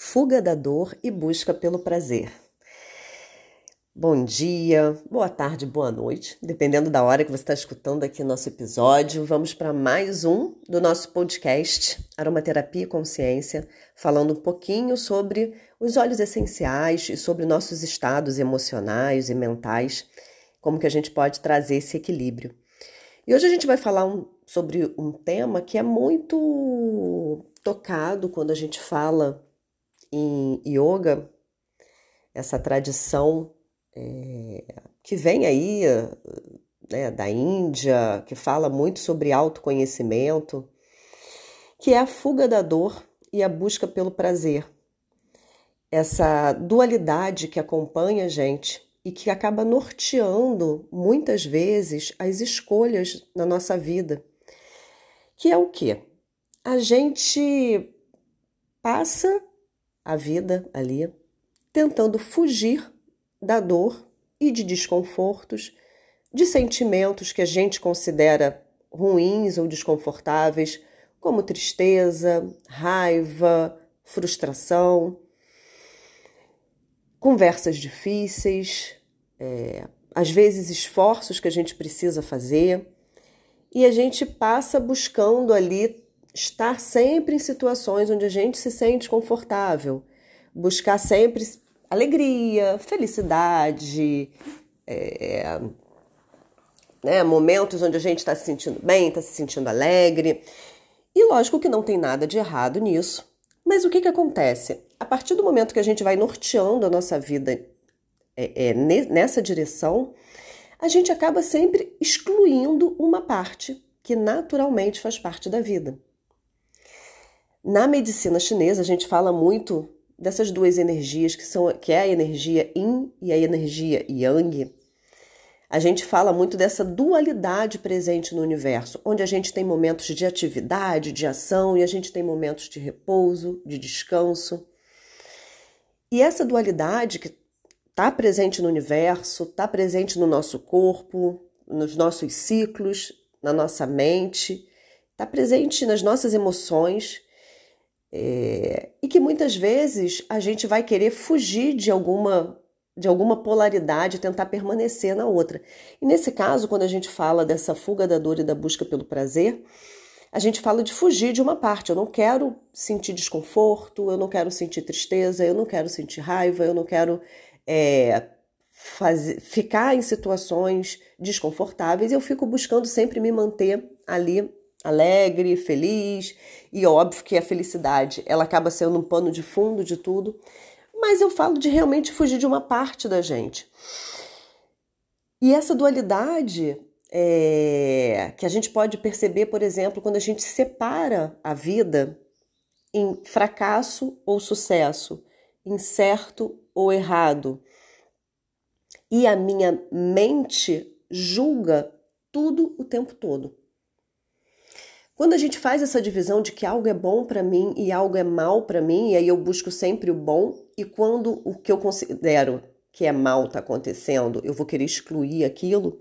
fuga da dor e busca pelo prazer. Bom dia, boa tarde, boa noite, dependendo da hora que você está escutando aqui nosso episódio. Vamos para mais um do nosso podcast Aromaterapia e Consciência, falando um pouquinho sobre os óleos essenciais e sobre nossos estados emocionais e mentais, como que a gente pode trazer esse equilíbrio. E hoje a gente vai falar um, sobre um tema que é muito tocado quando a gente fala em yoga, essa tradição é, que vem aí né, da Índia, que fala muito sobre autoconhecimento, que é a fuga da dor e a busca pelo prazer. Essa dualidade que acompanha a gente e que acaba norteando muitas vezes as escolhas na nossa vida. Que é o quê? A gente passa a vida ali, tentando fugir da dor e de desconfortos, de sentimentos que a gente considera ruins ou desconfortáveis, como tristeza, raiva, frustração, conversas difíceis, é, às vezes esforços que a gente precisa fazer, e a gente passa buscando ali estar sempre em situações onde a gente se sente confortável, buscar sempre alegria, felicidade, é, né, momentos onde a gente está se sentindo bem, está se sentindo alegre. E lógico que não tem nada de errado nisso. Mas o que, que acontece? A partir do momento que a gente vai norteando a nossa vida é, é, nessa direção, a gente acaba sempre excluindo uma parte que naturalmente faz parte da vida. Na medicina chinesa, a gente fala muito dessas duas energias, que, são, que é a energia yin e a energia yang. A gente fala muito dessa dualidade presente no universo, onde a gente tem momentos de atividade, de ação, e a gente tem momentos de repouso, de descanso. E essa dualidade que está presente no universo, está presente no nosso corpo, nos nossos ciclos, na nossa mente, está presente nas nossas emoções é, e que muitas vezes a gente vai querer fugir de alguma de alguma polaridade, tentar permanecer na outra. E nesse caso, quando a gente fala dessa fuga da dor e da busca pelo prazer, a gente fala de fugir de uma parte. Eu não quero sentir desconforto, eu não quero sentir tristeza, eu não quero sentir raiva, eu não quero é, fazer, ficar em situações desconfortáveis. Eu fico buscando sempre me manter ali alegre, feliz, e óbvio que a felicidade ela acaba sendo um pano de fundo de tudo, mas eu falo de realmente fugir de uma parte da gente. E essa dualidade é, que a gente pode perceber, por exemplo, quando a gente separa a vida em fracasso ou sucesso, em certo ou errado. E a minha mente julga tudo o tempo todo. Quando a gente faz essa divisão de que algo é bom para mim e algo é mal para mim, e aí eu busco sempre o bom, e quando o que eu considero que é mal está acontecendo, eu vou querer excluir aquilo,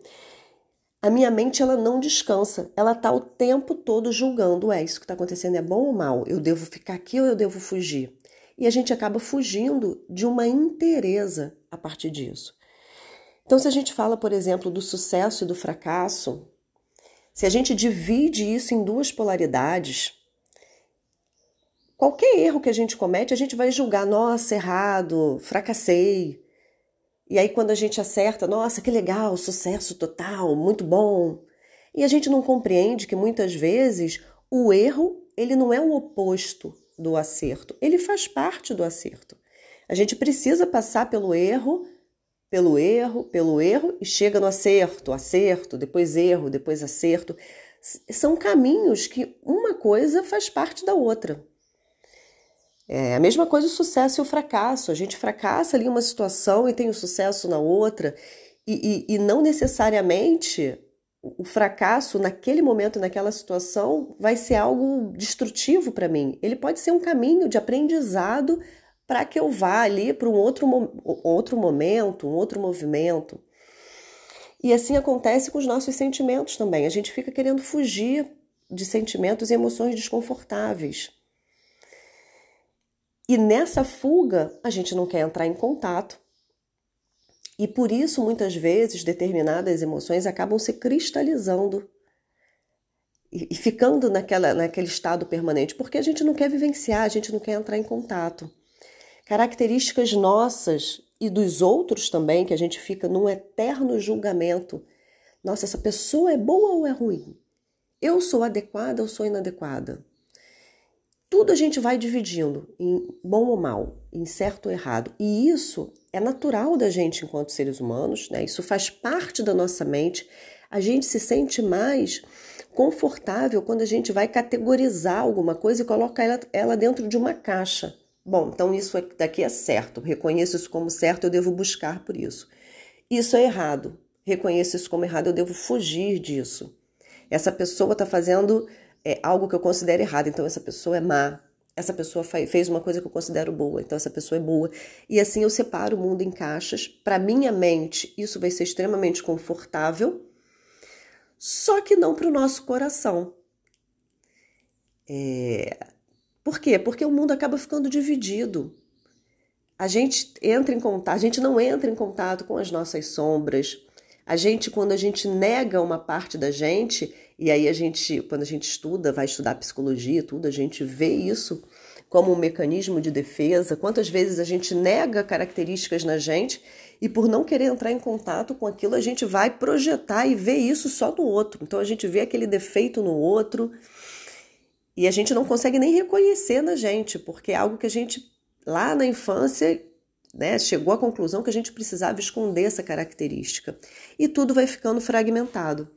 a minha mente ela não descansa, ela está o tempo todo julgando, é isso que está acontecendo é bom ou mal? Eu devo ficar aqui ou eu devo fugir? E a gente acaba fugindo de uma inteireza a partir disso. Então, se a gente fala, por exemplo, do sucesso e do fracasso, se a gente divide isso em duas polaridades, qualquer erro que a gente comete, a gente vai julgar, nossa, errado, fracassei. E aí quando a gente acerta, nossa, que legal, sucesso total, muito bom. E a gente não compreende que muitas vezes o erro, ele não é o oposto do acerto, ele faz parte do acerto. A gente precisa passar pelo erro pelo erro, pelo erro e chega no acerto, acerto, depois erro, depois acerto. São caminhos que uma coisa faz parte da outra. É a mesma coisa o sucesso e o fracasso. A gente fracassa ali uma situação e tem o sucesso na outra, e, e, e não necessariamente o fracasso naquele momento, naquela situação, vai ser algo destrutivo para mim. Ele pode ser um caminho de aprendizado para que eu vá ali para um outro, outro momento, um outro movimento. E assim acontece com os nossos sentimentos também. A gente fica querendo fugir de sentimentos e emoções desconfortáveis. E nessa fuga, a gente não quer entrar em contato. E por isso, muitas vezes, determinadas emoções acabam se cristalizando e, ficando naquela, naquele estado permanente, porque a gente não quer vivenciar, a gente não quer entrar em contato. Características nossas e dos outros também, que a gente fica num eterno julgamento. Nossa, essa pessoa é boa ou é ruim? Eu sou adequada ou sou inadequada? Tudo a gente vai dividindo em bom ou mal, em certo ou errado. E isso é natural da gente enquanto seres humanos, né? Isso faz parte da nossa mente. A gente se sente mais confortável quando a gente vai categorizar alguma coisa e coloca ela, ela dentro de uma caixa. Bom, então isso daqui é certo, reconheço isso como certo, eu devo buscar por isso. Isso é errado, reconheço isso como errado, eu devo fugir disso. Essa pessoa está fazendo é, algo que eu considero errado, então essa pessoa é má. Essa pessoa fez uma coisa que eu considero boa, então essa pessoa é boa. E assim eu separo o mundo em caixas. Para minha mente, isso vai ser extremamente confortável só que não para o nosso coração. É... Por quê? Porque o mundo acaba ficando dividido. A gente entra em contato, a gente não entra em contato com as nossas sombras. A gente, quando a gente nega uma parte da gente, e aí a gente, quando a gente estuda, vai estudar psicologia e tudo, a gente vê isso como um mecanismo de defesa. Quantas vezes a gente nega características na gente e por não querer entrar em contato com aquilo, a gente vai projetar e ver isso só no outro. Então a gente vê aquele defeito no outro e a gente não consegue nem reconhecer na gente, porque é algo que a gente lá na infância né, chegou à conclusão que a gente precisava esconder essa característica. E tudo vai ficando fragmentado.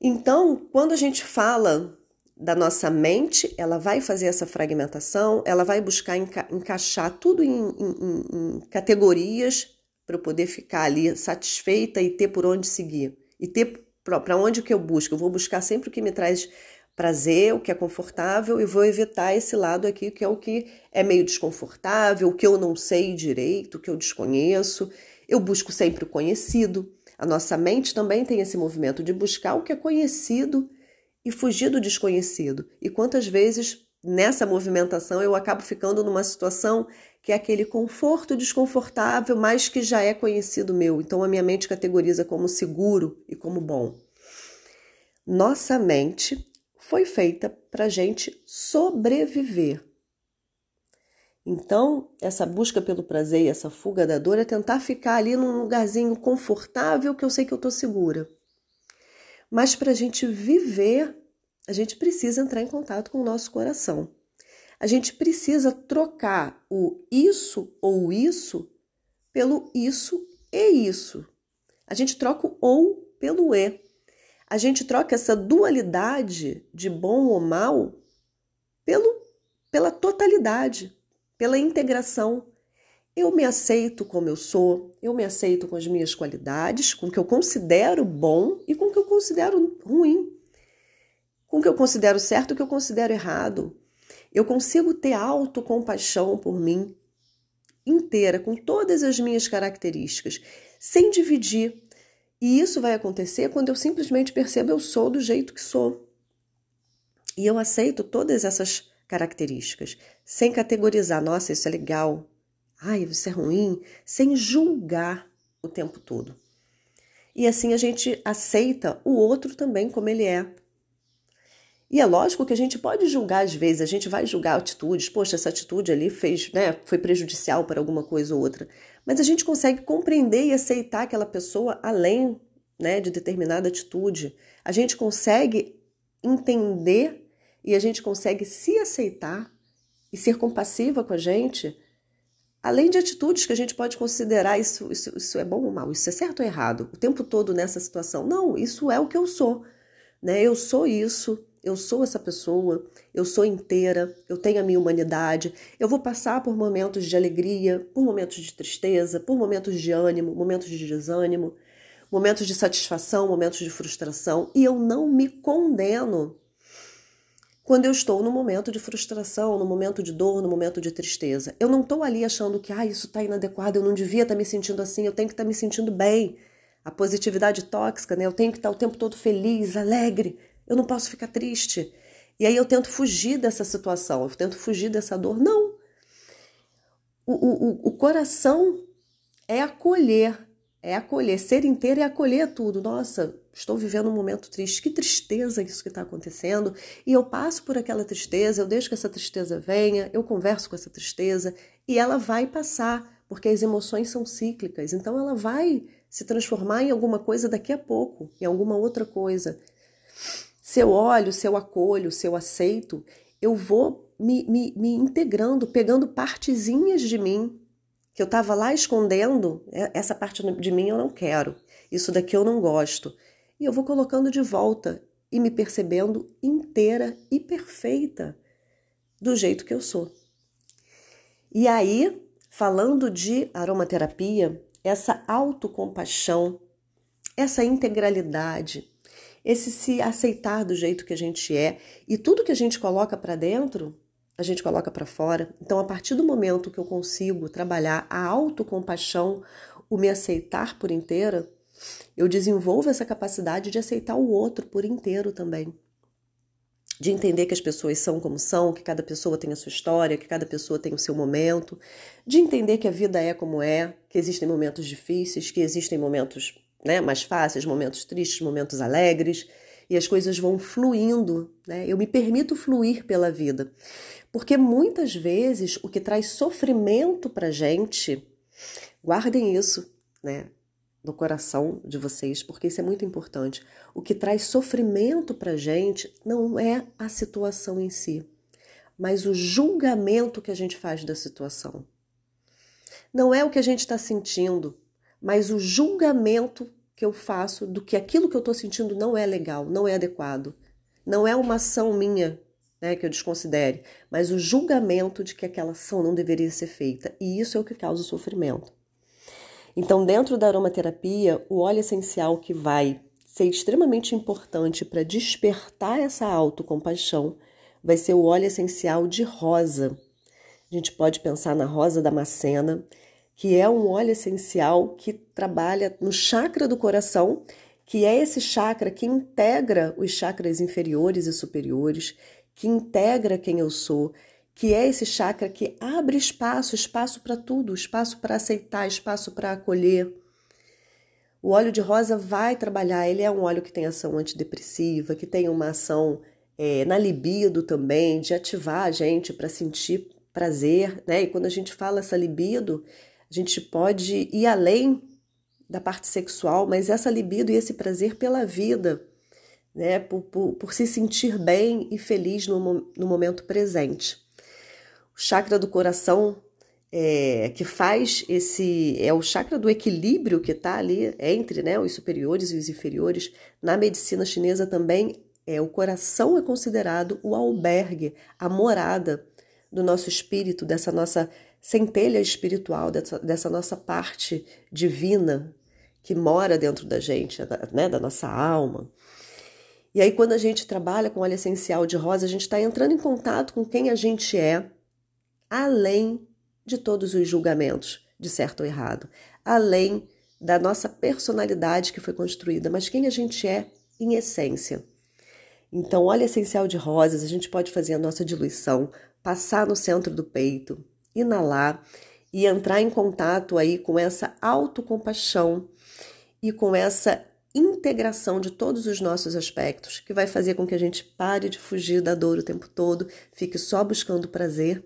Então, quando a gente fala da nossa mente, ela vai fazer essa fragmentação, ela vai buscar enca encaixar tudo em, em, em categorias para eu poder ficar ali satisfeita e ter por onde seguir. E ter para onde que eu busco? Eu vou buscar sempre o que me traz prazer, o que é confortável, e vou evitar esse lado aqui que é o que é meio desconfortável, o que eu não sei direito, o que eu desconheço. Eu busco sempre o conhecido. A nossa mente também tem esse movimento de buscar o que é conhecido e fugir do desconhecido. E quantas vezes nessa movimentação eu acabo ficando numa situação que é aquele conforto desconfortável, mas que já é conhecido meu. Então a minha mente categoriza como seguro e como bom. Nossa mente foi feita para a gente sobreviver. Então, essa busca pelo prazer e essa fuga da dor é tentar ficar ali num lugarzinho confortável que eu sei que eu estou segura. Mas para a gente viver, a gente precisa entrar em contato com o nosso coração. A gente precisa trocar o isso ou isso pelo isso e isso. A gente troca o ou pelo e. A gente troca essa dualidade de bom ou mal pelo, pela totalidade, pela integração. Eu me aceito como eu sou, eu me aceito com as minhas qualidades, com o que eu considero bom e com o que eu considero ruim, com o que eu considero certo e o que eu considero errado. Eu consigo ter autocompaixão por mim inteira, com todas as minhas características, sem dividir. E isso vai acontecer quando eu simplesmente percebo eu sou do jeito que sou. E eu aceito todas essas características, sem categorizar, nossa, isso é legal, ai, isso é ruim, sem julgar o tempo todo. E assim a gente aceita o outro também como ele é. E é lógico que a gente pode julgar às vezes, a gente vai julgar atitudes, poxa, essa atitude ali fez, né, foi prejudicial para alguma coisa ou outra. Mas a gente consegue compreender e aceitar aquela pessoa além, né, de determinada atitude. A gente consegue entender e a gente consegue se aceitar e ser compassiva com a gente Além de atitudes que a gente pode considerar isso, isso, isso é bom ou mal, isso é certo ou errado, o tempo todo nessa situação. Não, isso é o que eu sou. Né? Eu sou isso, eu sou essa pessoa, eu sou inteira, eu tenho a minha humanidade, eu vou passar por momentos de alegria, por momentos de tristeza, por momentos de ânimo, momentos de desânimo, momentos de satisfação, momentos de frustração, e eu não me condeno quando eu estou no momento de frustração, no momento de dor, no momento de tristeza. Eu não estou ali achando que ah, isso está inadequado, eu não devia estar tá me sentindo assim, eu tenho que estar tá me sentindo bem. A positividade tóxica, né? Eu tenho que estar tá o tempo todo feliz, alegre, eu não posso ficar triste. E aí eu tento fugir dessa situação, eu tento fugir dessa dor. Não, o, o, o coração é acolher, é acolher. Ser inteiro é acolher tudo. Nossa, estou vivendo um momento triste. Que tristeza isso que está acontecendo. E eu passo por aquela tristeza, eu deixo que essa tristeza venha, eu converso com essa tristeza e ela vai passar, porque as emoções são cíclicas. Então ela vai se transformar em alguma coisa daqui a pouco, em alguma outra coisa. Se eu olho, se eu acolho, se eu aceito, eu vou me, me, me integrando, pegando partezinhas de mim que eu estava lá escondendo. É, essa parte de mim eu não quero, isso daqui eu não gosto. E eu vou colocando de volta e me percebendo inteira e perfeita do jeito que eu sou. E aí, falando de aromaterapia, essa autocompaixão, essa integralidade, esse se aceitar do jeito que a gente é e tudo que a gente coloca para dentro, a gente coloca para fora. Então, a partir do momento que eu consigo trabalhar a autocompaixão, o me aceitar por inteira, eu desenvolvo essa capacidade de aceitar o outro por inteiro também. De entender que as pessoas são como são, que cada pessoa tem a sua história, que cada pessoa tem o seu momento, de entender que a vida é como é, que existem momentos difíceis, que existem momentos né, mais fáceis, momentos tristes, momentos alegres, e as coisas vão fluindo, né? Eu me permito fluir pela vida. Porque muitas vezes o que traz sofrimento pra gente, guardem isso, né? No coração de vocês, porque isso é muito importante. O que traz sofrimento pra gente não é a situação em si, mas o julgamento que a gente faz da situação. Não é o que a gente está sentindo, mas o julgamento que eu faço do que aquilo que eu estou sentindo não é legal, não é adequado. Não é uma ação minha né, que eu desconsidere, mas o julgamento de que aquela ação não deveria ser feita. E isso é o que causa o sofrimento. Então, dentro da aromaterapia, o óleo essencial que vai ser extremamente importante para despertar essa autocompaixão vai ser o óleo essencial de rosa. A gente pode pensar na rosa damascena, que é um óleo essencial que trabalha no chakra do coração, que é esse chakra que integra os chakras inferiores e superiores, que integra quem eu sou, que é esse chakra que abre espaço, espaço para tudo, espaço para aceitar, espaço para acolher. O óleo de rosa vai trabalhar, ele é um óleo que tem ação antidepressiva, que tem uma ação é, na libido também, de ativar a gente para sentir prazer, né? E quando a gente fala essa libido, a gente pode ir além da parte sexual, mas essa libido e esse prazer pela vida, né? Por, por, por se sentir bem e feliz no, no momento presente. O chakra do coração é, que faz esse é o chakra do equilíbrio que está ali entre né, os superiores e os inferiores. Na medicina chinesa também é o coração é considerado o albergue, a morada do nosso espírito, dessa nossa centelha espiritual, dessa, dessa nossa parte divina que mora dentro da gente, né, da nossa alma. E aí, quando a gente trabalha com óleo essencial de rosa, a gente está entrando em contato com quem a gente é, além de todos os julgamentos de certo ou errado, além da nossa personalidade que foi construída, mas quem a gente é em essência. Então, óleo essencial de rosas, a gente pode fazer a nossa diluição, passar no centro do peito, inalar e entrar em contato aí com essa autocompaixão e com essa integração de todos os nossos aspectos, que vai fazer com que a gente pare de fugir da dor o tempo todo, fique só buscando prazer,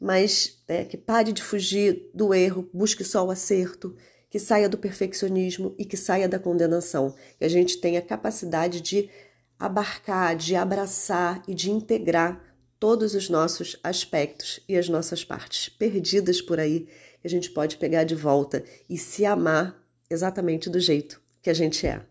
mas né, que pare de fugir do erro, busque só o acerto, que saia do perfeccionismo e que saia da condenação, que a gente tenha capacidade de abarcar, de abraçar e de integrar todos os nossos aspectos e as nossas partes perdidas por aí, que a gente pode pegar de volta e se amar exatamente do jeito que a gente é.